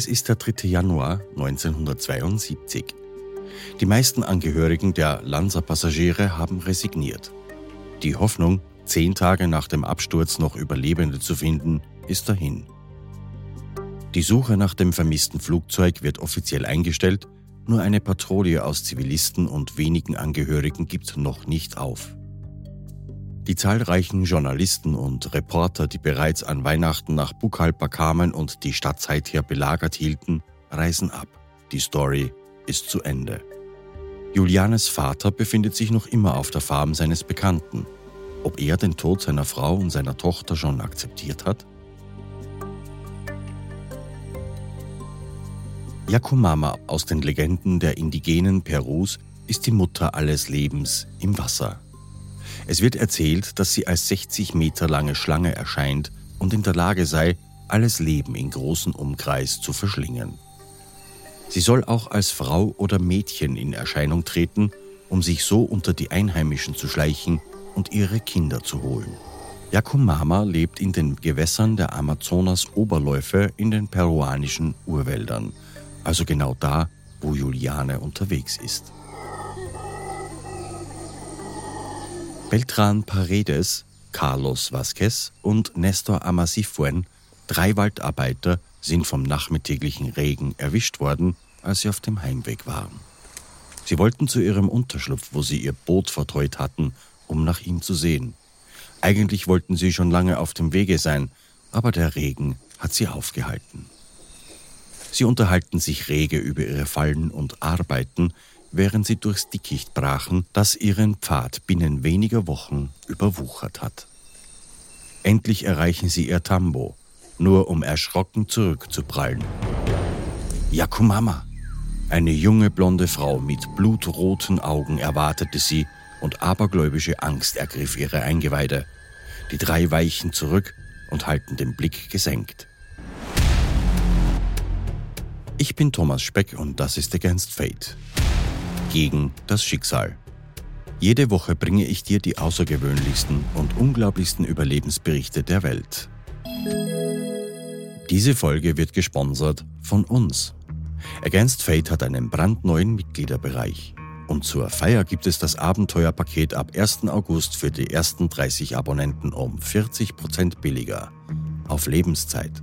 Es ist der 3. Januar 1972. Die meisten Angehörigen der Lanza-Passagiere haben resigniert. Die Hoffnung, zehn Tage nach dem Absturz noch Überlebende zu finden, ist dahin. Die Suche nach dem vermissten Flugzeug wird offiziell eingestellt, nur eine Patrouille aus Zivilisten und wenigen Angehörigen gibt noch nicht auf. Die zahlreichen Journalisten und Reporter, die bereits an Weihnachten nach Bukalpa kamen und die Stadt seither belagert hielten, reisen ab. Die Story ist zu Ende. Julianes Vater befindet sich noch immer auf der Farm seines Bekannten. Ob er den Tod seiner Frau und seiner Tochter schon akzeptiert hat? Yakumama aus den Legenden der indigenen Perus ist die Mutter alles Lebens im Wasser. Es wird erzählt, dass sie als 60 Meter lange Schlange erscheint und in der Lage sei, alles Leben in großem Umkreis zu verschlingen. Sie soll auch als Frau oder Mädchen in Erscheinung treten, um sich so unter die Einheimischen zu schleichen und ihre Kinder zu holen. Yakumama lebt in den Gewässern der Amazonas-Oberläufe in den peruanischen Urwäldern, also genau da, wo Juliane unterwegs ist. Beltran Paredes, Carlos Vasquez und Nestor Amasifuen, drei Waldarbeiter, sind vom nachmittäglichen Regen erwischt worden, als sie auf dem Heimweg waren. Sie wollten zu ihrem Unterschlupf, wo sie ihr Boot vertreut hatten, um nach ihm zu sehen. Eigentlich wollten sie schon lange auf dem Wege sein, aber der Regen hat sie aufgehalten. Sie unterhalten sich rege über ihre Fallen und Arbeiten, während sie durchs Dickicht brachen, das ihren Pfad binnen weniger Wochen überwuchert hat. Endlich erreichen sie ihr Tambo, nur um erschrocken zurückzuprallen. Yakumama! Eine junge blonde Frau mit blutroten Augen erwartete sie und abergläubische Angst ergriff ihre Eingeweide. Die drei weichen zurück und halten den Blick gesenkt. Ich bin Thomas Speck und das ist Against Fate gegen das Schicksal. Jede Woche bringe ich dir die außergewöhnlichsten und unglaublichsten Überlebensberichte der Welt. Diese Folge wird gesponsert von uns. Against Fate hat einen brandneuen Mitgliederbereich. Und zur Feier gibt es das Abenteuerpaket ab 1. August für die ersten 30 Abonnenten um 40% billiger. Auf Lebenszeit.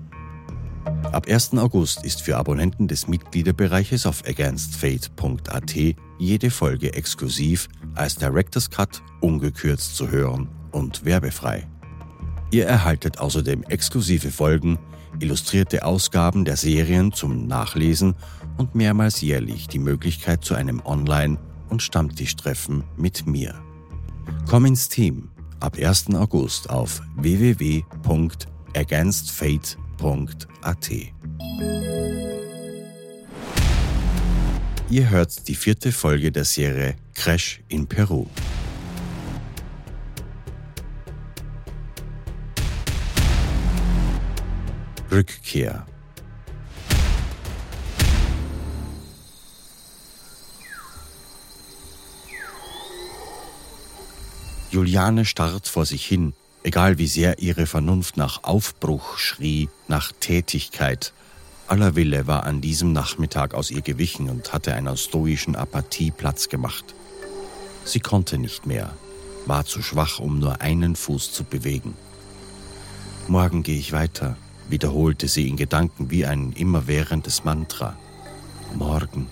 Ab 1. August ist für Abonnenten des Mitgliederbereiches auf againstfate.at jede Folge exklusiv als Director's Cut ungekürzt zu hören und werbefrei. Ihr erhaltet außerdem exklusive Folgen, illustrierte Ausgaben der Serien zum Nachlesen und mehrmals jährlich die Möglichkeit zu einem Online- und Stammtischtreffen mit mir. Komm ins Team ab 1. August auf www.againstfate.at. Ihr hört die vierte Folge der Serie Crash in Peru. Rückkehr. Juliane starrt vor sich hin, egal wie sehr ihre Vernunft nach Aufbruch schrie, nach Tätigkeit, Aller Wille war an diesem Nachmittag aus ihr gewichen und hatte einer stoischen Apathie Platz gemacht. Sie konnte nicht mehr, war zu schwach, um nur einen Fuß zu bewegen. Morgen gehe ich weiter, wiederholte sie in Gedanken wie ein immerwährendes Mantra. Morgen.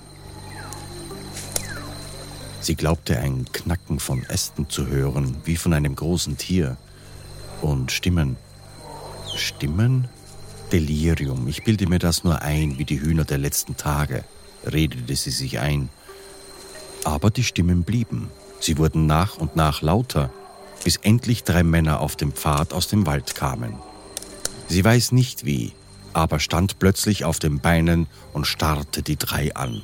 Sie glaubte ein Knacken von Ästen zu hören, wie von einem großen Tier. Und Stimmen. Stimmen? Delirium, ich bilde mir das nur ein, wie die Hühner der letzten Tage, redete sie sich ein. Aber die Stimmen blieben. Sie wurden nach und nach lauter, bis endlich drei Männer auf dem Pfad aus dem Wald kamen. Sie weiß nicht wie, aber stand plötzlich auf den Beinen und starrte die drei an.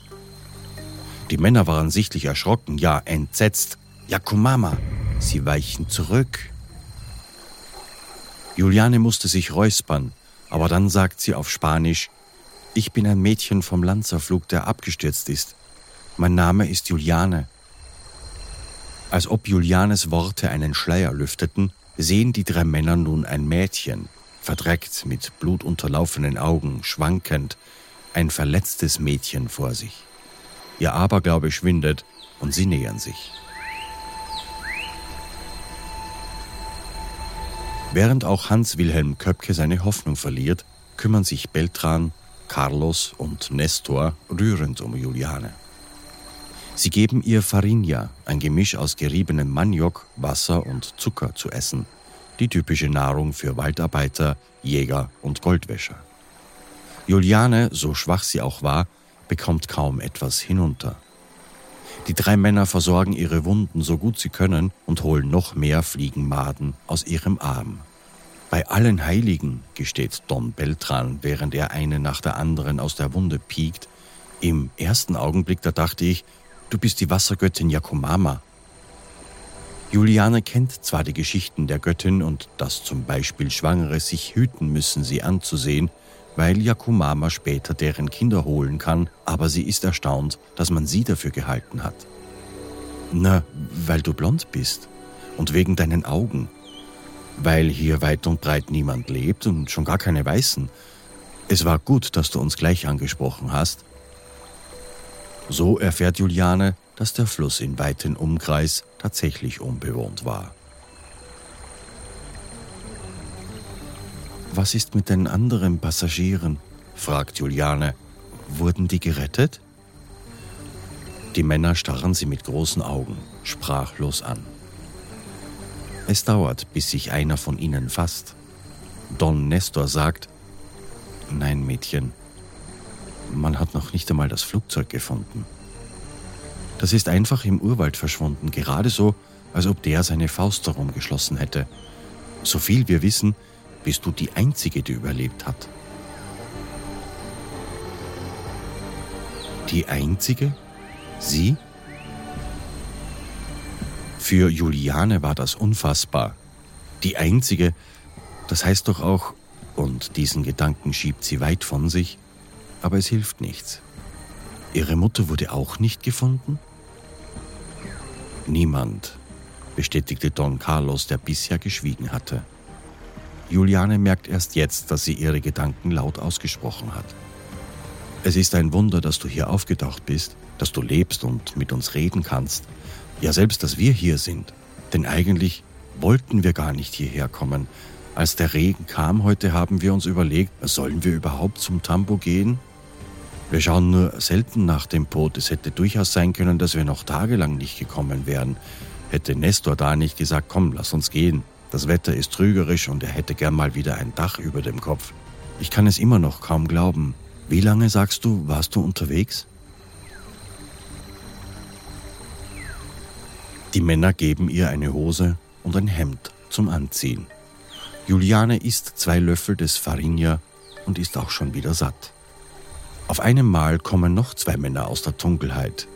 Die Männer waren sichtlich erschrocken, ja entsetzt. Yakumama, sie weichen zurück. Juliane musste sich räuspern, aber dann sagt sie auf Spanisch, ich bin ein Mädchen vom Lanzerflug, der abgestürzt ist. Mein Name ist Juliane. Als ob Julianes Worte einen Schleier lüfteten, sehen die drei Männer nun ein Mädchen, verdreckt, mit blutunterlaufenen Augen, schwankend, ein verletztes Mädchen vor sich. Ihr Aberglaube schwindet und sie nähern sich. Während auch Hans Wilhelm Köpke seine Hoffnung verliert, kümmern sich Beltran, Carlos und Nestor rührend um Juliane. Sie geben ihr Farinha, ein Gemisch aus geriebenem Maniok, Wasser und Zucker zu essen, die typische Nahrung für Waldarbeiter, Jäger und Goldwäscher. Juliane, so schwach sie auch war, bekommt kaum etwas hinunter. Die drei Männer versorgen ihre Wunden so gut sie können und holen noch mehr Fliegenmaden aus ihrem Arm. Bei allen Heiligen, gesteht Don Beltran, während er eine nach der anderen aus der Wunde piekt, im ersten Augenblick, da dachte ich, du bist die Wassergöttin Yakumama. Juliane kennt zwar die Geschichten der Göttin und dass zum Beispiel Schwangere sich hüten müssen, sie anzusehen, weil Yakumama später deren Kinder holen kann, aber sie ist erstaunt, dass man sie dafür gehalten hat. Na, weil du blond bist und wegen deinen Augen, weil hier weit und breit niemand lebt und schon gar keine Weißen. Es war gut, dass du uns gleich angesprochen hast. So erfährt Juliane, dass der Fluss in weiten Umkreis tatsächlich unbewohnt war. Was ist mit den anderen Passagieren? fragt Juliane. Wurden die gerettet? Die Männer starren sie mit großen Augen, sprachlos an. Es dauert, bis sich einer von ihnen fasst. Don Nestor sagt, Nein, Mädchen, man hat noch nicht einmal das Flugzeug gefunden. Das ist einfach im Urwald verschwunden, gerade so, als ob der seine Faust darum geschlossen hätte. So viel wir wissen, bist du die Einzige, die überlebt hat. Die Einzige? Sie? Für Juliane war das unfassbar. Die Einzige, das heißt doch auch, und diesen Gedanken schiebt sie weit von sich, aber es hilft nichts. Ihre Mutter wurde auch nicht gefunden? Niemand, bestätigte Don Carlos, der bisher geschwiegen hatte. Juliane merkt erst jetzt, dass sie ihre Gedanken laut ausgesprochen hat. Es ist ein Wunder, dass du hier aufgetaucht bist, dass du lebst und mit uns reden kannst. Ja, selbst, dass wir hier sind. Denn eigentlich wollten wir gar nicht hierher kommen. Als der Regen kam heute, haben wir uns überlegt, sollen wir überhaupt zum Tambo gehen? Wir schauen nur selten nach dem Boot. Es hätte durchaus sein können, dass wir noch tagelang nicht gekommen wären. Hätte Nestor da nicht gesagt, komm, lass uns gehen. Das Wetter ist trügerisch und er hätte gern mal wieder ein Dach über dem Kopf. Ich kann es immer noch kaum glauben. Wie lange, sagst du, warst du unterwegs? Die Männer geben ihr eine Hose und ein Hemd zum Anziehen. Juliane isst zwei Löffel des Farinha und ist auch schon wieder satt. Auf einem Mal kommen noch zwei Männer aus der Dunkelheit.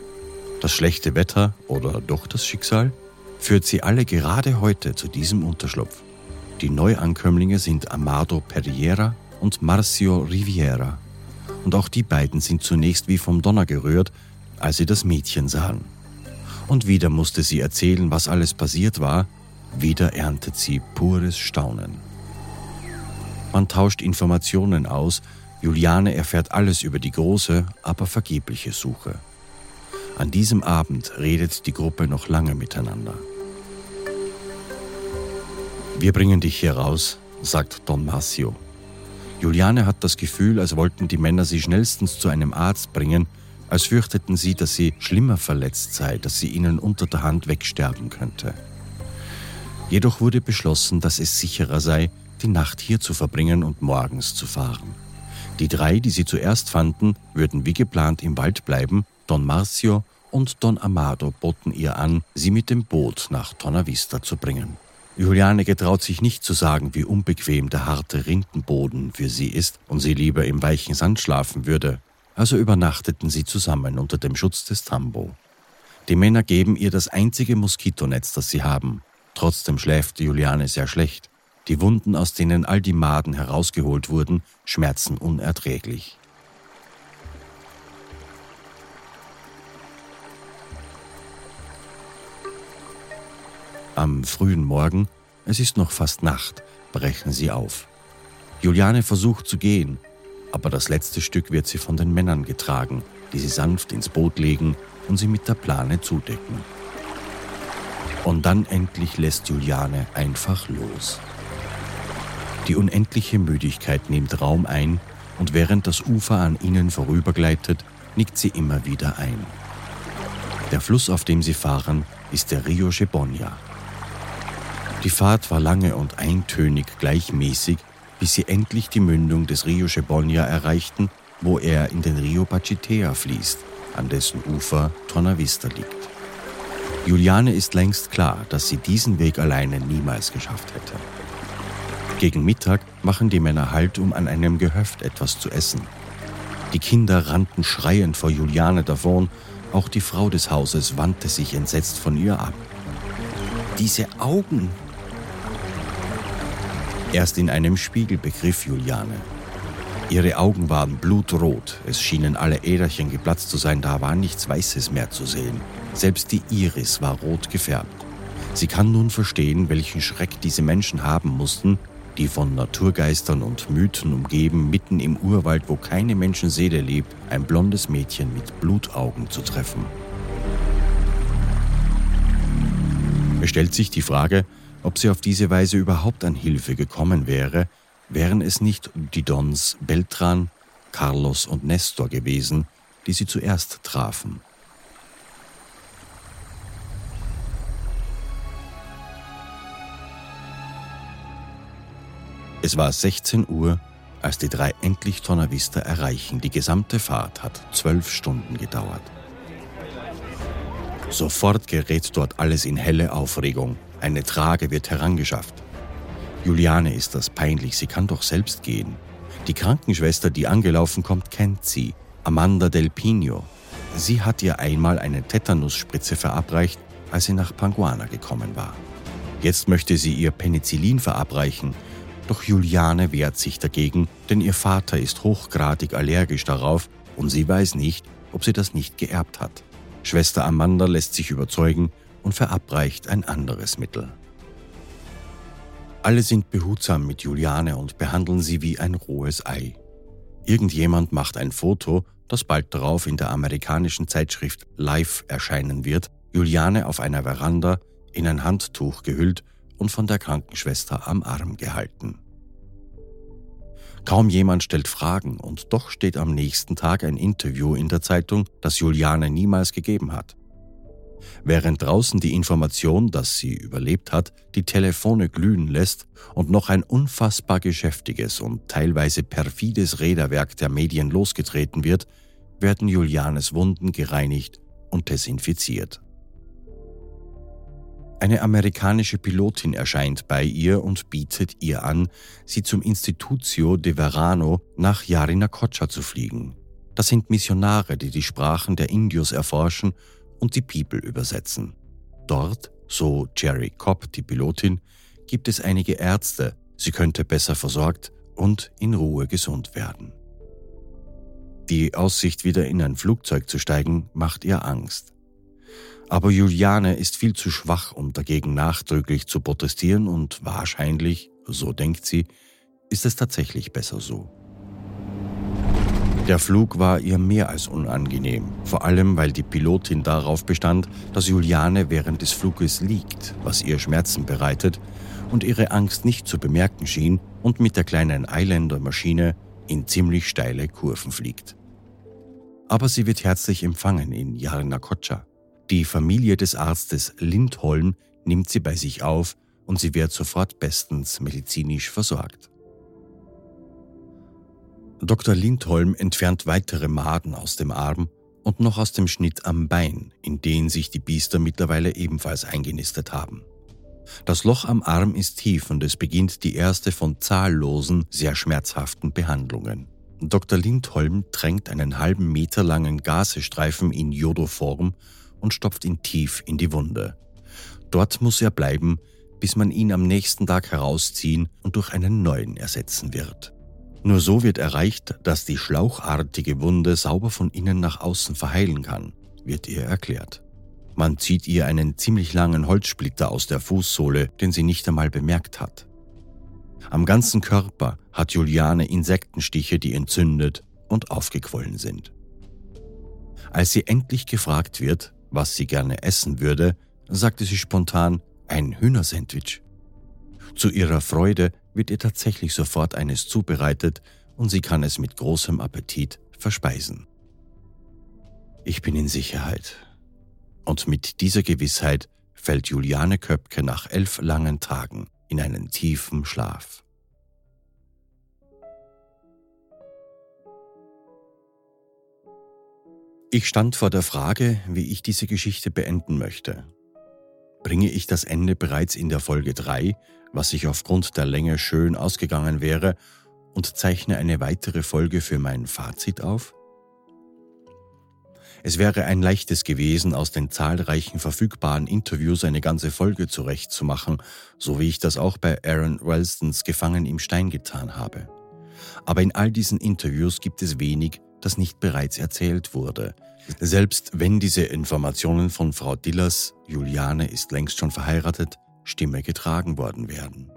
Das schlechte Wetter oder doch das Schicksal führt sie alle gerade heute zu diesem Unterschlupf. Die Neuankömmlinge sind Amado Pereira und Marcio Riviera. Und auch die beiden sind zunächst wie vom Donner gerührt, als sie das Mädchen sahen. Und wieder musste sie erzählen, was alles passiert war, wieder erntet sie pures Staunen. Man tauscht Informationen aus, Juliane erfährt alles über die große, aber vergebliche Suche. An diesem Abend redet die Gruppe noch lange miteinander. Wir bringen dich hier raus, sagt Don Marcio. Juliane hat das Gefühl, als wollten die Männer sie schnellstens zu einem Arzt bringen, als fürchteten sie, dass sie schlimmer verletzt sei, dass sie ihnen unter der Hand wegsterben könnte. Jedoch wurde beschlossen, dass es sicherer sei, die Nacht hier zu verbringen und morgens zu fahren. Die drei, die sie zuerst fanden, würden wie geplant im Wald bleiben Don Marcio und Don Amado boten ihr an, sie mit dem Boot nach Tonavista zu bringen. Juliane getraut sich nicht zu sagen, wie unbequem der harte Rindenboden für sie ist und sie lieber im weichen Sand schlafen würde. Also übernachteten sie zusammen unter dem Schutz des Tambo. Die Männer geben ihr das einzige Moskitonetz, das sie haben. Trotzdem schläft Juliane sehr schlecht. Die Wunden, aus denen all die Maden herausgeholt wurden, schmerzen unerträglich. Am frühen Morgen, es ist noch fast Nacht, brechen sie auf. Juliane versucht zu gehen, aber das letzte Stück wird sie von den Männern getragen, die sie sanft ins Boot legen und sie mit der Plane zudecken. Und dann endlich lässt Juliane einfach los. Die unendliche Müdigkeit nimmt Raum ein und während das Ufer an ihnen vorübergleitet, nickt sie immer wieder ein. Der Fluss, auf dem sie fahren, ist der Rio Chebonia. Die Fahrt war lange und eintönig gleichmäßig, bis sie endlich die Mündung des Rio Chebonia erreichten, wo er in den Rio Pachitea fließt, an dessen Ufer Tonavista liegt. Juliane ist längst klar, dass sie diesen Weg alleine niemals geschafft hätte. Gegen Mittag machen die Männer Halt, um an einem Gehöft etwas zu essen. Die Kinder rannten schreiend vor Juliane davon, auch die Frau des Hauses wandte sich entsetzt von ihr ab. Diese Augen! Erst in einem Spiegel begriff Juliane. Ihre Augen waren blutrot, es schienen alle Äderchen geplatzt zu sein, da war nichts Weißes mehr zu sehen. Selbst die Iris war rot gefärbt. Sie kann nun verstehen, welchen Schreck diese Menschen haben mussten, die von Naturgeistern und Mythen umgeben, mitten im Urwald, wo keine Menschenseele lebt, ein blondes Mädchen mit Blutaugen zu treffen. Es stellt sich die Frage, ob sie auf diese Weise überhaupt an Hilfe gekommen wäre, wären es nicht die Dons Beltran, Carlos und Nestor gewesen, die sie zuerst trafen. Es war 16 Uhr, als die drei endlich Tonavista erreichen. Die gesamte Fahrt hat zwölf Stunden gedauert. Sofort gerät dort alles in helle Aufregung. Eine Trage wird herangeschafft. Juliane ist das peinlich, sie kann doch selbst gehen. Die Krankenschwester, die angelaufen kommt, kennt sie, Amanda Del Pino. Sie hat ihr einmal eine Tetanusspritze verabreicht, als sie nach Panguana gekommen war. Jetzt möchte sie ihr Penicillin verabreichen, doch Juliane wehrt sich dagegen, denn ihr Vater ist hochgradig allergisch darauf und sie weiß nicht, ob sie das nicht geerbt hat. Schwester Amanda lässt sich überzeugen und verabreicht ein anderes Mittel. Alle sind behutsam mit Juliane und behandeln sie wie ein rohes Ei. Irgendjemand macht ein Foto, das bald darauf in der amerikanischen Zeitschrift Life erscheinen wird, Juliane auf einer Veranda in ein Handtuch gehüllt und von der Krankenschwester am Arm gehalten. Kaum jemand stellt Fragen und doch steht am nächsten Tag ein Interview in der Zeitung, das Juliane niemals gegeben hat. Während draußen die Information, dass sie überlebt hat, die Telefone glühen lässt und noch ein unfassbar geschäftiges und teilweise perfides Räderwerk der Medien losgetreten wird, werden Julianes Wunden gereinigt und desinfiziert. Eine amerikanische Pilotin erscheint bei ihr und bietet ihr an, sie zum Institutio de Verano nach Yarinacocha zu fliegen. Das sind Missionare, die die Sprachen der Indios erforschen und die People übersetzen. Dort, so Jerry Cobb, die Pilotin, gibt es einige Ärzte, sie könnte besser versorgt und in Ruhe gesund werden. Die Aussicht, wieder in ein Flugzeug zu steigen, macht ihr Angst. Aber Juliane ist viel zu schwach, um dagegen nachdrücklich zu protestieren und wahrscheinlich, so denkt sie, ist es tatsächlich besser so. Der Flug war ihr mehr als unangenehm, vor allem weil die Pilotin darauf bestand, dass Juliane während des Fluges liegt, was ihr Schmerzen bereitet und ihre Angst nicht zu bemerken schien und mit der kleinen Eiländer-Maschine in ziemlich steile Kurven fliegt. Aber sie wird herzlich empfangen in Yarnacocha. Die Familie des Arztes Lindholm nimmt sie bei sich auf und sie wird sofort bestens medizinisch versorgt. Dr. Lindholm entfernt weitere Maden aus dem Arm und noch aus dem Schnitt am Bein, in den sich die Biester mittlerweile ebenfalls eingenistet haben. Das Loch am Arm ist tief und es beginnt die erste von zahllosen, sehr schmerzhaften Behandlungen. Dr. Lindholm tränkt einen halben Meter langen Gasestreifen in Jodoform und stopft ihn tief in die Wunde. Dort muss er bleiben, bis man ihn am nächsten Tag herausziehen und durch einen neuen ersetzen wird. Nur so wird erreicht, dass die schlauchartige Wunde sauber von innen nach außen verheilen kann, wird ihr erklärt. Man zieht ihr einen ziemlich langen Holzsplitter aus der Fußsohle, den sie nicht einmal bemerkt hat. Am ganzen Körper hat Juliane Insektenstiche, die entzündet und aufgequollen sind. Als sie endlich gefragt wird, was sie gerne essen würde, sagte sie spontan ein Hühnersandwich. Zu ihrer Freude wird ihr tatsächlich sofort eines zubereitet und sie kann es mit großem Appetit verspeisen. Ich bin in Sicherheit. Und mit dieser Gewissheit fällt Juliane Köpke nach elf langen Tagen in einen tiefen Schlaf. Ich stand vor der Frage, wie ich diese Geschichte beenden möchte. Bringe ich das Ende bereits in der Folge 3, was sich aufgrund der Länge schön ausgegangen wäre, und zeichne eine weitere Folge für mein Fazit auf? Es wäre ein leichtes gewesen, aus den zahlreichen verfügbaren Interviews eine ganze Folge zurechtzumachen, so wie ich das auch bei Aaron Ralstons Gefangen im Stein getan habe. Aber in all diesen Interviews gibt es wenig, das nicht bereits erzählt wurde. Selbst wenn diese Informationen von Frau Dillers, Juliane ist längst schon verheiratet, Stimme getragen worden wären.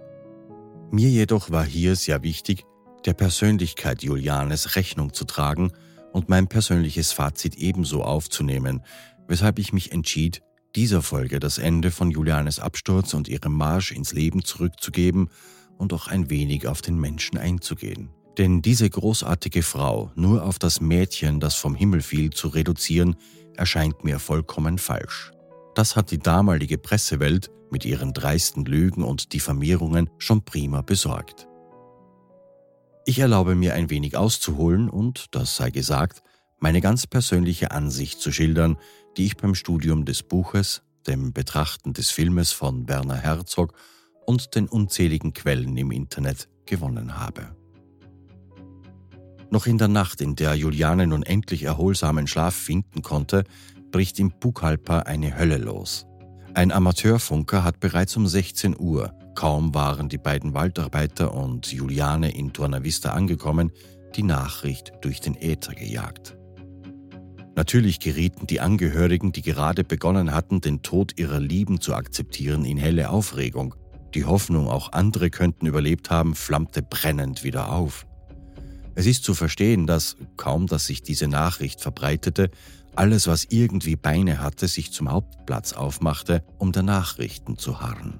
Mir jedoch war hier sehr wichtig, der Persönlichkeit Julianes Rechnung zu tragen und mein persönliches Fazit ebenso aufzunehmen, weshalb ich mich entschied, dieser Folge das Ende von Julianes Absturz und ihrem Marsch ins Leben zurückzugeben und auch ein wenig auf den Menschen einzugehen. Denn diese großartige Frau nur auf das Mädchen, das vom Himmel fiel, zu reduzieren, erscheint mir vollkommen falsch. Das hat die damalige Pressewelt mit ihren dreisten Lügen und Diffamierungen schon prima besorgt. Ich erlaube mir ein wenig auszuholen und, das sei gesagt, meine ganz persönliche Ansicht zu schildern, die ich beim Studium des Buches, dem Betrachten des Filmes von Werner Herzog und den unzähligen Quellen im Internet gewonnen habe. Noch in der Nacht, in der Juliane nun endlich erholsamen Schlaf finden konnte, bricht im Pucallpa eine Hölle los. Ein Amateurfunker hat bereits um 16 Uhr, kaum waren die beiden Waldarbeiter und Juliane in Tornavista angekommen, die Nachricht durch den Äther gejagt. Natürlich gerieten die Angehörigen, die gerade begonnen hatten, den Tod ihrer Lieben zu akzeptieren, in helle Aufregung. Die Hoffnung, auch andere könnten überlebt haben, flammte brennend wieder auf. Es ist zu verstehen, dass, kaum dass sich diese Nachricht verbreitete, alles, was irgendwie Beine hatte, sich zum Hauptplatz aufmachte, um der Nachrichten zu harren.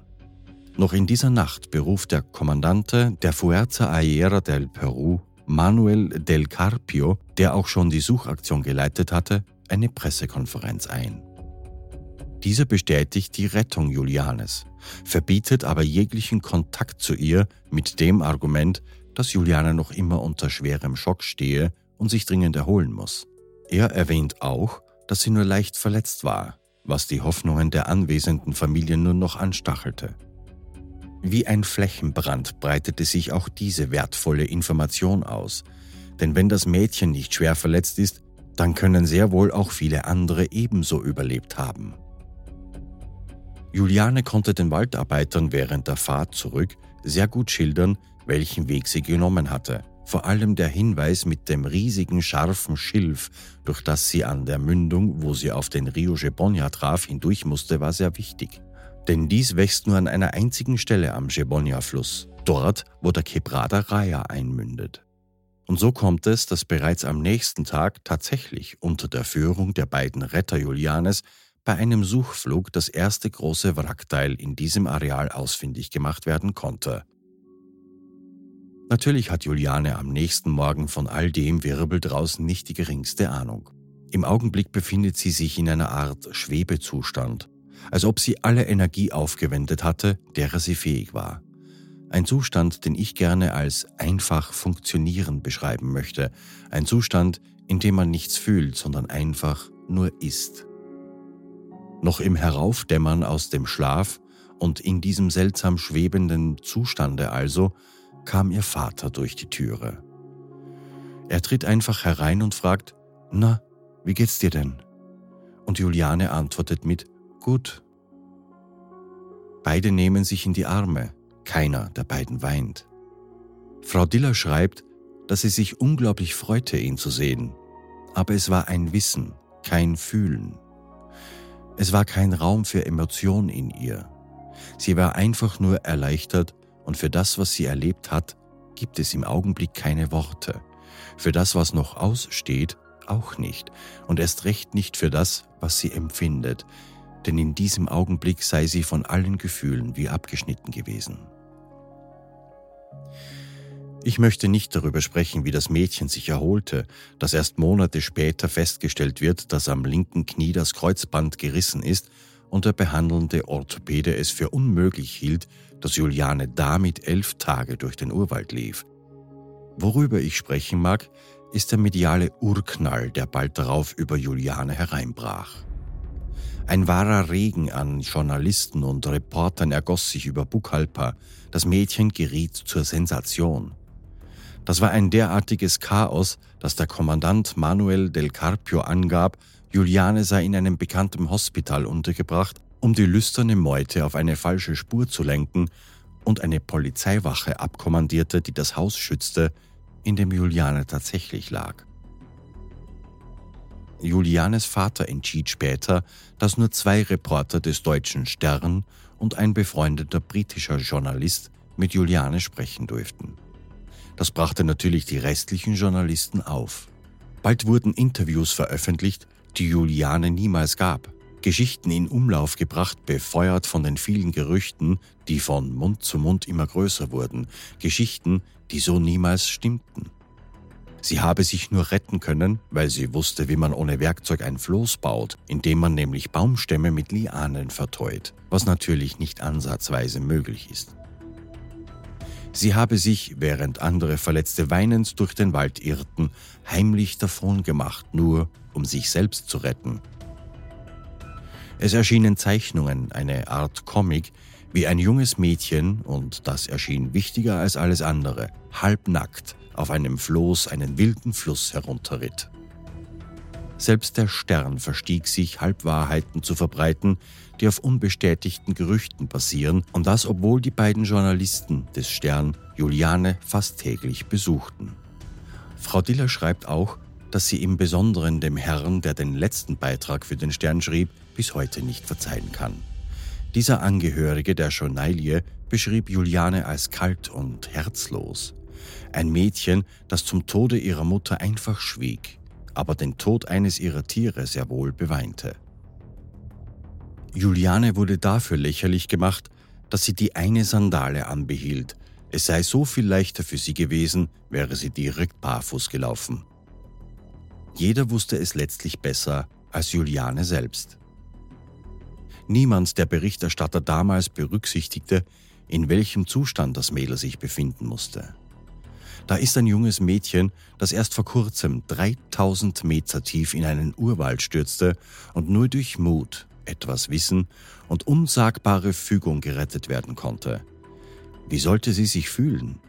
Noch in dieser Nacht beruft der Kommandante der Fuerza Aérea del Peru, Manuel del Carpio, der auch schon die Suchaktion geleitet hatte, eine Pressekonferenz ein. Dieser bestätigt die Rettung Julianes, verbietet aber jeglichen Kontakt zu ihr mit dem Argument, dass Juliane noch immer unter schwerem Schock stehe und sich dringend erholen muss. Er erwähnt auch, dass sie nur leicht verletzt war, was die Hoffnungen der anwesenden Familie nur noch anstachelte. Wie ein Flächenbrand breitete sich auch diese wertvolle Information aus, denn wenn das Mädchen nicht schwer verletzt ist, dann können sehr wohl auch viele andere ebenso überlebt haben. Juliane konnte den Waldarbeitern während der Fahrt zurück sehr gut schildern, welchen Weg sie genommen hatte vor allem der Hinweis mit dem riesigen scharfen Schilf, durch das sie an der Mündung, wo sie auf den Rio Gebonia traf, hindurch musste, war sehr wichtig. Denn dies wächst nur an einer einzigen Stelle am Gebonia-Fluss, dort, wo der Quebrada Raya einmündet. Und so kommt es, dass bereits am nächsten Tag tatsächlich unter der Führung der beiden Retter Julianes bei einem Suchflug das erste große Wrackteil in diesem Areal ausfindig gemacht werden konnte. Natürlich hat Juliane am nächsten Morgen von all dem Wirbel draußen nicht die geringste Ahnung. Im Augenblick befindet sie sich in einer Art Schwebezustand, als ob sie alle Energie aufgewendet hatte, derer sie fähig war. Ein Zustand, den ich gerne als einfach funktionieren beschreiben möchte. Ein Zustand, in dem man nichts fühlt, sondern einfach nur ist. Noch im Heraufdämmern aus dem Schlaf und in diesem seltsam schwebenden Zustande also kam ihr Vater durch die Türe. Er tritt einfach herein und fragt, Na, wie geht's dir denn? Und Juliane antwortet mit, Gut. Beide nehmen sich in die Arme, keiner der beiden weint. Frau Diller schreibt, dass sie sich unglaublich freute, ihn zu sehen, aber es war ein Wissen, kein Fühlen. Es war kein Raum für Emotion in ihr. Sie war einfach nur erleichtert und für das, was sie erlebt hat, gibt es im Augenblick keine Worte. Für das, was noch aussteht, auch nicht. Und erst recht nicht für das, was sie empfindet. Denn in diesem Augenblick sei sie von allen Gefühlen wie abgeschnitten gewesen. Ich möchte nicht darüber sprechen, wie das Mädchen sich erholte, dass erst Monate später festgestellt wird, dass am linken Knie das Kreuzband gerissen ist und der behandelnde Orthopäde es für unmöglich hielt, dass Juliane damit elf Tage durch den Urwald lief. Worüber ich sprechen mag, ist der mediale Urknall, der bald darauf über Juliane hereinbrach. Ein wahrer Regen an Journalisten und Reportern ergoss sich über Buchalpa. Das Mädchen geriet zur Sensation. Das war ein derartiges Chaos, dass der Kommandant Manuel del Carpio angab, Juliane sei in einem bekannten Hospital untergebracht, um die lüsterne Meute auf eine falsche Spur zu lenken und eine Polizeiwache abkommandierte, die das Haus schützte, in dem Juliane tatsächlich lag. Julianes Vater entschied später, dass nur zwei Reporter des Deutschen Stern und ein befreundeter britischer Journalist mit Juliane sprechen durften. Das brachte natürlich die restlichen Journalisten auf. Bald wurden Interviews veröffentlicht, die Juliane niemals gab. Geschichten in Umlauf gebracht, befeuert von den vielen Gerüchten, die von Mund zu Mund immer größer wurden, Geschichten, die so niemals stimmten. Sie habe sich nur retten können, weil sie wusste, wie man ohne Werkzeug ein Floß baut, indem man nämlich Baumstämme mit Lianen verteut, was natürlich nicht ansatzweise möglich ist. Sie habe sich, während andere Verletzte weinend durch den Wald irrten, heimlich davon gemacht, nur um sich selbst zu retten. Es erschienen Zeichnungen, eine Art Comic, wie ein junges Mädchen, und das erschien wichtiger als alles andere, halbnackt auf einem Floß einen wilden Fluss herunterritt. Selbst der Stern verstieg sich, Halbwahrheiten zu verbreiten, die auf unbestätigten Gerüchten basieren, und das obwohl die beiden Journalisten des Stern Juliane fast täglich besuchten. Frau Diller schreibt auch, dass sie im Besonderen dem Herrn, der den letzten Beitrag für den Stern schrieb, bis heute nicht verzeihen kann. Dieser Angehörige der Journalie beschrieb Juliane als kalt und herzlos. Ein Mädchen, das zum Tode ihrer Mutter einfach schwieg, aber den Tod eines ihrer Tiere sehr wohl beweinte. Juliane wurde dafür lächerlich gemacht, dass sie die eine Sandale anbehielt. Es sei so viel leichter für sie gewesen, wäre sie direkt barfuß gelaufen. Jeder wusste es letztlich besser als Juliane selbst. Niemand der Berichterstatter damals berücksichtigte, in welchem Zustand das Mädel sich befinden musste. Da ist ein junges Mädchen, das erst vor kurzem 3000 Meter tief in einen Urwald stürzte und nur durch Mut, etwas Wissen und unsagbare Fügung gerettet werden konnte. Wie sollte sie sich fühlen?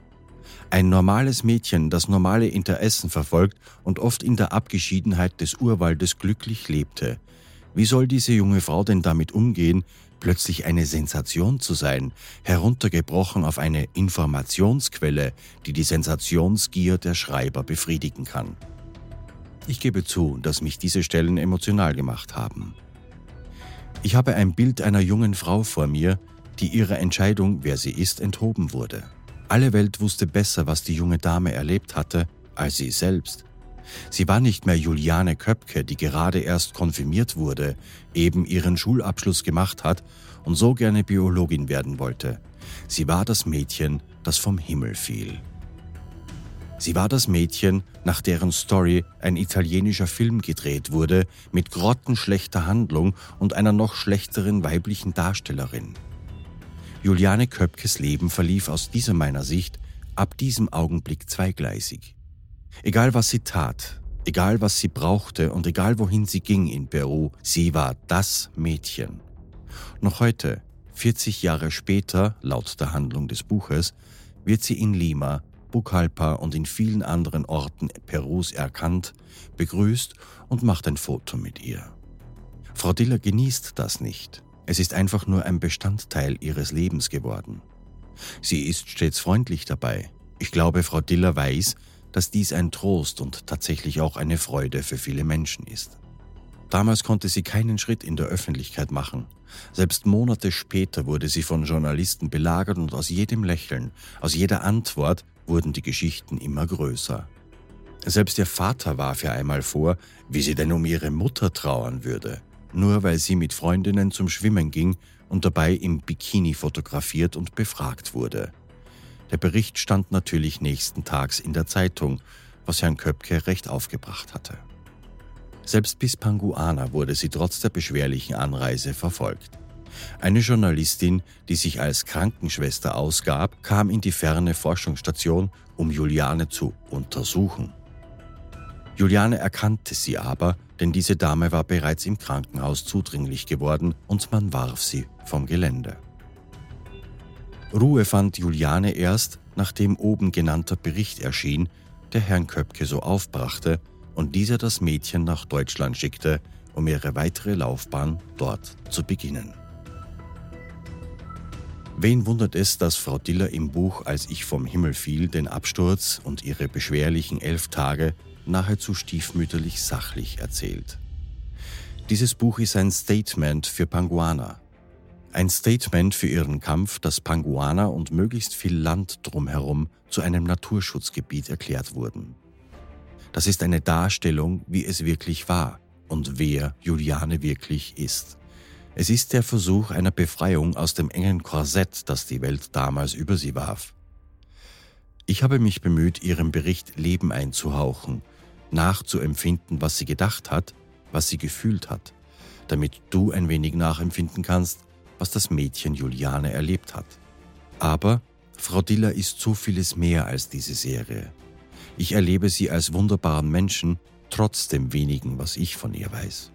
Ein normales Mädchen, das normale Interessen verfolgt und oft in der Abgeschiedenheit des Urwaldes glücklich lebte. Wie soll diese junge Frau denn damit umgehen, plötzlich eine Sensation zu sein, heruntergebrochen auf eine Informationsquelle, die die Sensationsgier der Schreiber befriedigen kann? Ich gebe zu, dass mich diese Stellen emotional gemacht haben. Ich habe ein Bild einer jungen Frau vor mir, die ihrer Entscheidung, wer sie ist, enthoben wurde. Alle Welt wusste besser, was die junge Dame erlebt hatte, als sie selbst. Sie war nicht mehr Juliane Köpke, die gerade erst konfirmiert wurde, eben ihren Schulabschluss gemacht hat und so gerne Biologin werden wollte. Sie war das Mädchen, das vom Himmel fiel. Sie war das Mädchen, nach deren Story ein italienischer Film gedreht wurde, mit grottenschlechter Handlung und einer noch schlechteren weiblichen Darstellerin. Juliane Köpkes Leben verlief aus dieser meiner Sicht ab diesem Augenblick zweigleisig. Egal was sie tat, egal was sie brauchte und egal wohin sie ging in Peru, sie war das Mädchen. Noch heute, 40 Jahre später, laut der Handlung des Buches, wird sie in Lima Pucallpa und in vielen anderen Orten Perus erkannt, begrüßt und macht ein Foto mit ihr. Frau Diller genießt das nicht. Es ist einfach nur ein Bestandteil ihres Lebens geworden. Sie ist stets freundlich dabei. Ich glaube, Frau Diller weiß, dass dies ein Trost und tatsächlich auch eine Freude für viele Menschen ist. Damals konnte sie keinen Schritt in der Öffentlichkeit machen. Selbst Monate später wurde sie von Journalisten belagert und aus jedem Lächeln, aus jeder Antwort wurden die Geschichten immer größer. Selbst ihr Vater warf ihr einmal vor, wie sie denn um ihre Mutter trauern würde, nur weil sie mit Freundinnen zum Schwimmen ging und dabei im Bikini fotografiert und befragt wurde. Der Bericht stand natürlich nächsten Tags in der Zeitung, was Herrn Köpke recht aufgebracht hatte. Selbst bis Panguana wurde sie trotz der beschwerlichen Anreise verfolgt. Eine Journalistin, die sich als Krankenschwester ausgab, kam in die ferne Forschungsstation, um Juliane zu untersuchen. Juliane erkannte sie aber, denn diese Dame war bereits im Krankenhaus zudringlich geworden und man warf sie vom Gelände. Ruhe fand Juliane erst, nachdem oben genannter Bericht erschien, der Herrn Köpke so aufbrachte und dieser das Mädchen nach Deutschland schickte, um ihre weitere Laufbahn dort zu beginnen. Wen wundert es, dass Frau Diller im Buch Als ich vom Himmel fiel den Absturz und ihre beschwerlichen elf Tage nahezu stiefmütterlich sachlich erzählt. Dieses Buch ist ein Statement für Panguana. Ein Statement für ihren Kampf, dass Panguana und möglichst viel Land drumherum zu einem Naturschutzgebiet erklärt wurden. Das ist eine Darstellung, wie es wirklich war und wer Juliane wirklich ist. Es ist der Versuch einer Befreiung aus dem engen Korsett, das die Welt damals über sie warf. Ich habe mich bemüht, ihrem Bericht Leben einzuhauchen, nachzuempfinden, was sie gedacht hat, was sie gefühlt hat, damit du ein wenig nachempfinden kannst, was das Mädchen Juliane erlebt hat. Aber Frau Diller ist so vieles mehr als diese Serie. Ich erlebe sie als wunderbaren Menschen, trotz dem wenigen, was ich von ihr weiß.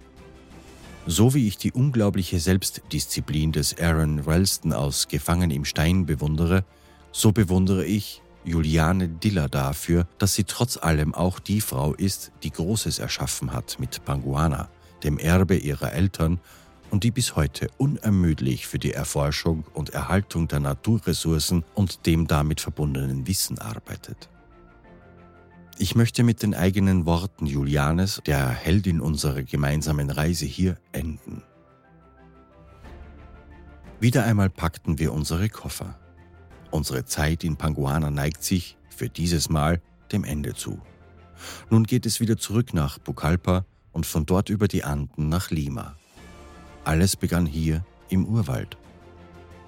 So wie ich die unglaubliche Selbstdisziplin des Aaron Ralston aus Gefangen im Stein bewundere, so bewundere ich Juliane Diller dafür, dass sie trotz allem auch die Frau ist, die Großes erschaffen hat mit Panguana, dem Erbe ihrer Eltern und die bis heute unermüdlich für die Erforschung und Erhaltung der Naturressourcen und dem damit verbundenen Wissen arbeitet. Ich möchte mit den eigenen Worten Julianes, der Heldin unserer gemeinsamen Reise hier, enden. Wieder einmal packten wir unsere Koffer. Unsere Zeit in Panguana neigt sich, für dieses Mal, dem Ende zu. Nun geht es wieder zurück nach Pucallpa und von dort über die Anden nach Lima. Alles begann hier im Urwald.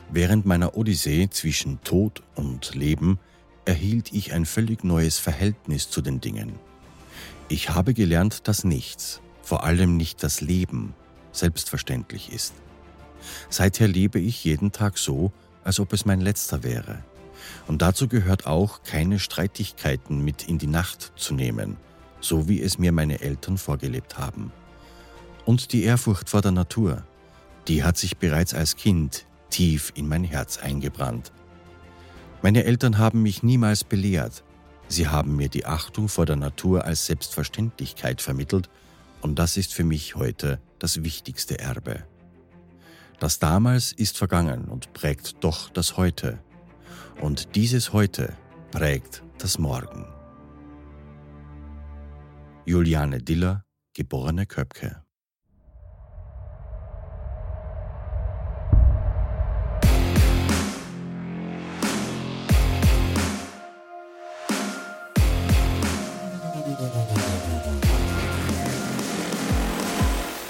Während meiner Odyssee zwischen Tod und Leben erhielt ich ein völlig neues Verhältnis zu den Dingen. Ich habe gelernt, dass nichts, vor allem nicht das Leben, selbstverständlich ist. Seither lebe ich jeden Tag so, als ob es mein letzter wäre. Und dazu gehört auch, keine Streitigkeiten mit in die Nacht zu nehmen, so wie es mir meine Eltern vorgelebt haben. Und die Ehrfurcht vor der Natur, die hat sich bereits als Kind tief in mein Herz eingebrannt. Meine Eltern haben mich niemals belehrt. Sie haben mir die Achtung vor der Natur als Selbstverständlichkeit vermittelt und das ist für mich heute das wichtigste Erbe. Das damals ist vergangen und prägt doch das Heute. Und dieses Heute prägt das Morgen. Juliane Diller, geborene Köpke.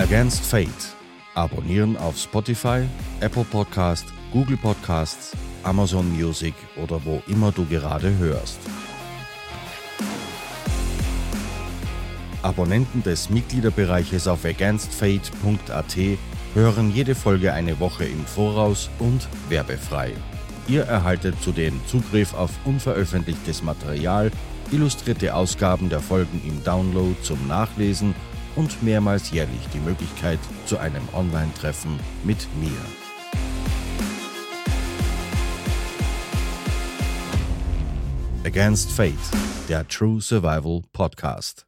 Against Fate. Abonnieren auf Spotify, Apple Podcast, Google Podcasts, Amazon Music oder wo immer du gerade hörst. Abonnenten des Mitgliederbereiches auf againstfate.at hören jede Folge eine Woche im Voraus und werbefrei. Ihr erhaltet zudem Zugriff auf unveröffentlichtes Material, illustrierte Ausgaben der Folgen im Download zum Nachlesen und mehrmals jährlich die Möglichkeit zu einem Online-Treffen mit mir. Against Fate, der True Survival Podcast.